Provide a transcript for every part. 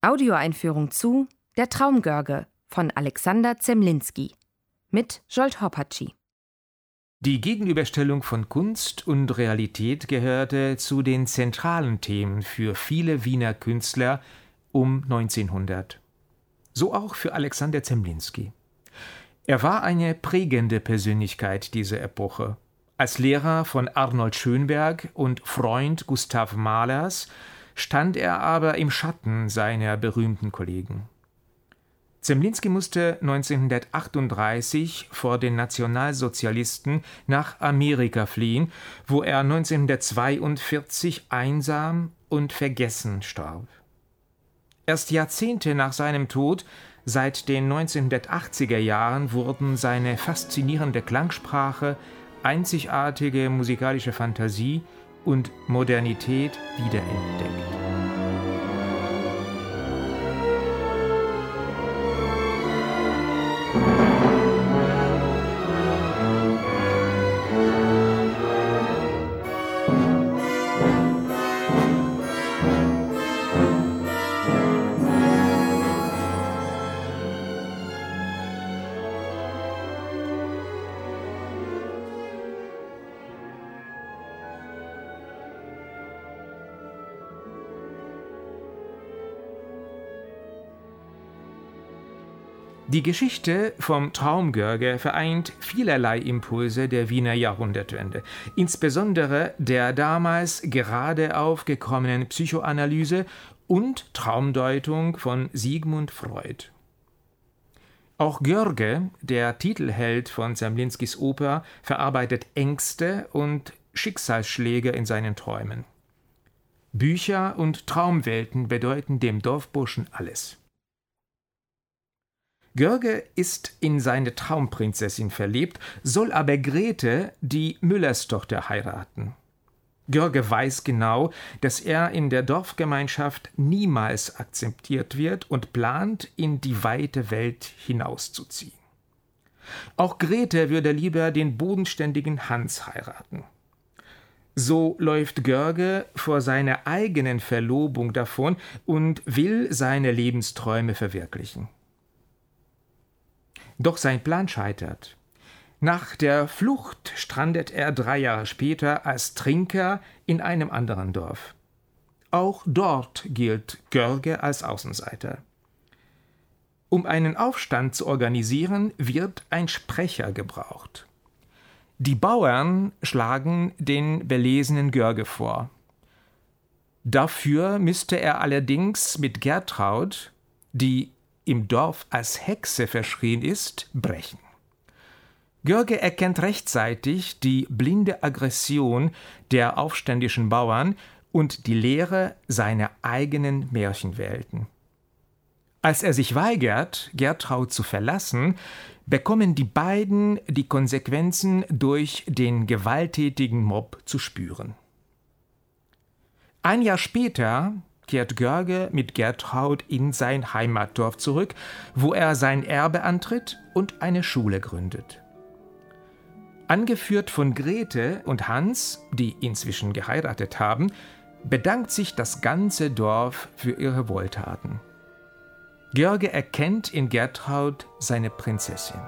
Audioeinführung zu Der Traumgörge von Alexander Zemlinski mit Jolt Hoppatschi. Die Gegenüberstellung von Kunst und Realität gehörte zu den zentralen Themen für viele Wiener Künstler um 1900. So auch für Alexander Zemlinski. Er war eine prägende Persönlichkeit dieser Epoche. Als Lehrer von Arnold Schönberg und Freund Gustav Mahlers stand er aber im Schatten seiner berühmten Kollegen. Zemlinski musste 1938 vor den Nationalsozialisten nach Amerika fliehen, wo er 1942 einsam und vergessen starb. Erst Jahrzehnte nach seinem Tod, seit den 1980er Jahren, wurden seine faszinierende Klangsprache, einzigartige musikalische Fantasie und Modernität wiederentdeckt. Die Geschichte vom Traumgörge vereint vielerlei Impulse der Wiener Jahrhundertwende, insbesondere der damals gerade aufgekommenen Psychoanalyse und Traumdeutung von Sigmund Freud. Auch Görge, der Titelheld von Zemlinskis Oper, verarbeitet Ängste und Schicksalsschläge in seinen Träumen. Bücher und Traumwelten bedeuten dem Dorfburschen alles. Görge ist in seine Traumprinzessin verliebt, soll aber Grete, die Müllerstochter, heiraten. Görge weiß genau, dass er in der Dorfgemeinschaft niemals akzeptiert wird und plant, in die weite Welt hinauszuziehen. Auch Grete würde lieber den bodenständigen Hans heiraten. So läuft Görge vor seiner eigenen Verlobung davon und will seine Lebensträume verwirklichen. Doch sein Plan scheitert. Nach der Flucht strandet er drei Jahre später als Trinker in einem anderen Dorf. Auch dort gilt Görge als Außenseiter. Um einen Aufstand zu organisieren, wird ein Sprecher gebraucht. Die Bauern schlagen den belesenen Görge vor. Dafür müsste er allerdings mit Gertraud, die im Dorf als Hexe verschrien ist, brechen. Görge erkennt rechtzeitig die blinde Aggression der aufständischen Bauern und die Leere seiner eigenen Märchenwelten. Als er sich weigert, Gertraud zu verlassen, bekommen die beiden die Konsequenzen durch den gewalttätigen Mob zu spüren. Ein Jahr später kehrt Görge mit Gertraud in sein Heimatdorf zurück, wo er sein Erbe antritt und eine Schule gründet. Angeführt von Grete und Hans, die inzwischen geheiratet haben, bedankt sich das ganze Dorf für ihre Wohltaten. Görge erkennt in Gertraud seine Prinzessin.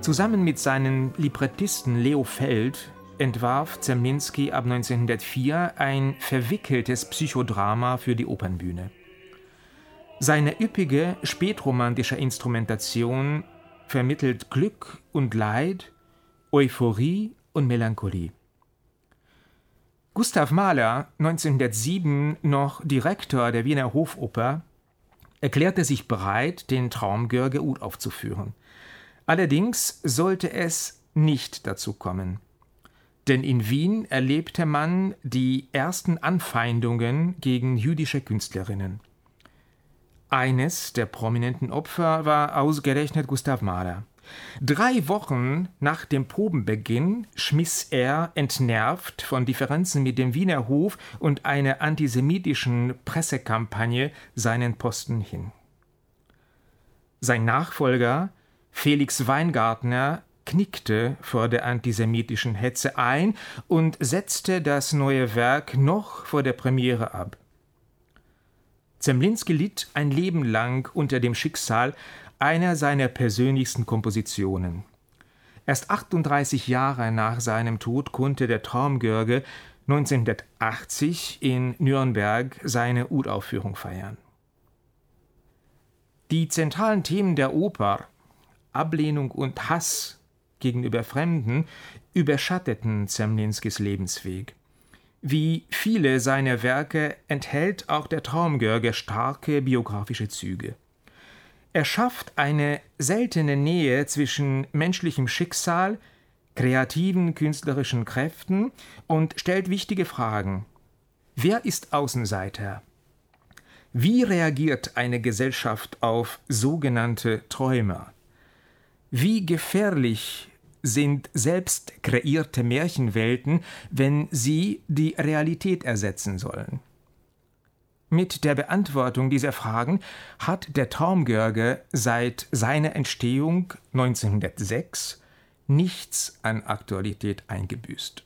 Zusammen mit seinem Librettisten Leo Feld entwarf Zemlinski ab 1904 ein verwickeltes Psychodrama für die Opernbühne. Seine üppige spätromantische Instrumentation vermittelt Glück und Leid, Euphorie und Melancholie. Gustav Mahler, 1907 noch Direktor der Wiener Hofoper, erklärte sich bereit, den Traumgörge uraufzuführen. Allerdings sollte es nicht dazu kommen. Denn in Wien erlebte man die ersten Anfeindungen gegen jüdische Künstlerinnen. Eines der prominenten Opfer war ausgerechnet Gustav Mahler. Drei Wochen nach dem Probenbeginn schmiss er, entnervt von Differenzen mit dem Wiener Hof und einer antisemitischen Pressekampagne, seinen Posten hin. Sein Nachfolger, Felix Weingartner, knickte vor der antisemitischen Hetze ein und setzte das neue Werk noch vor der Premiere ab. Zemlinski litt ein Leben lang unter dem Schicksal einer seiner persönlichsten Kompositionen. Erst 38 Jahre nach seinem Tod konnte der Traumgörge 1980 in Nürnberg seine Uraufführung feiern. Die zentralen Themen der Oper Ablehnung und Hass gegenüber Fremden überschatteten Zemlinskis Lebensweg. Wie viele seiner Werke enthält auch der Traumgörge starke biografische Züge. Er schafft eine seltene Nähe zwischen menschlichem Schicksal, kreativen künstlerischen Kräften und stellt wichtige Fragen. Wer ist Außenseiter? Wie reagiert eine Gesellschaft auf sogenannte Träumer? Wie gefährlich sind selbst kreierte Märchenwelten, wenn sie die Realität ersetzen sollen? Mit der Beantwortung dieser Fragen hat der Traumgörge seit seiner Entstehung 1906 nichts an Aktualität eingebüßt.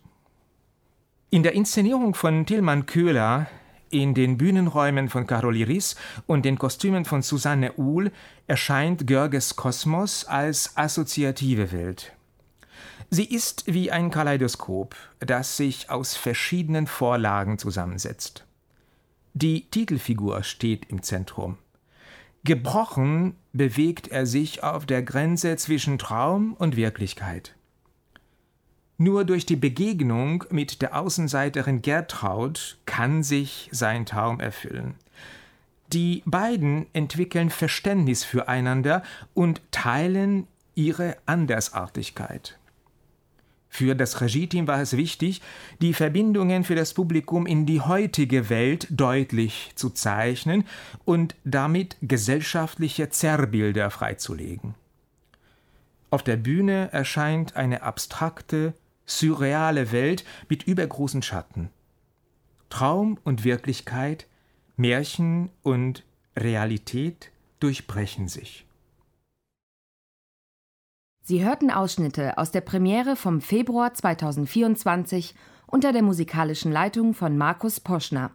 In der Inszenierung von Tilman Köhler, in den Bühnenräumen von Caroli Riss und den Kostümen von Susanne Uhl erscheint Görges Kosmos als assoziative Welt. Sie ist wie ein Kaleidoskop, das sich aus verschiedenen Vorlagen zusammensetzt. Die Titelfigur steht im Zentrum. Gebrochen bewegt er sich auf der Grenze zwischen Traum und Wirklichkeit. Nur durch die Begegnung mit der Außenseiterin Gertraud kann sich sein Traum erfüllen. Die beiden entwickeln Verständnis füreinander und teilen ihre Andersartigkeit. Für das Regieteam war es wichtig, die Verbindungen für das Publikum in die heutige Welt deutlich zu zeichnen und damit gesellschaftliche Zerrbilder freizulegen. Auf der Bühne erscheint eine abstrakte, surreale Welt mit übergroßen Schatten. Traum und Wirklichkeit, Märchen und Realität durchbrechen sich. Sie hörten Ausschnitte aus der Premiere vom Februar 2024 unter der musikalischen Leitung von Markus Poschner.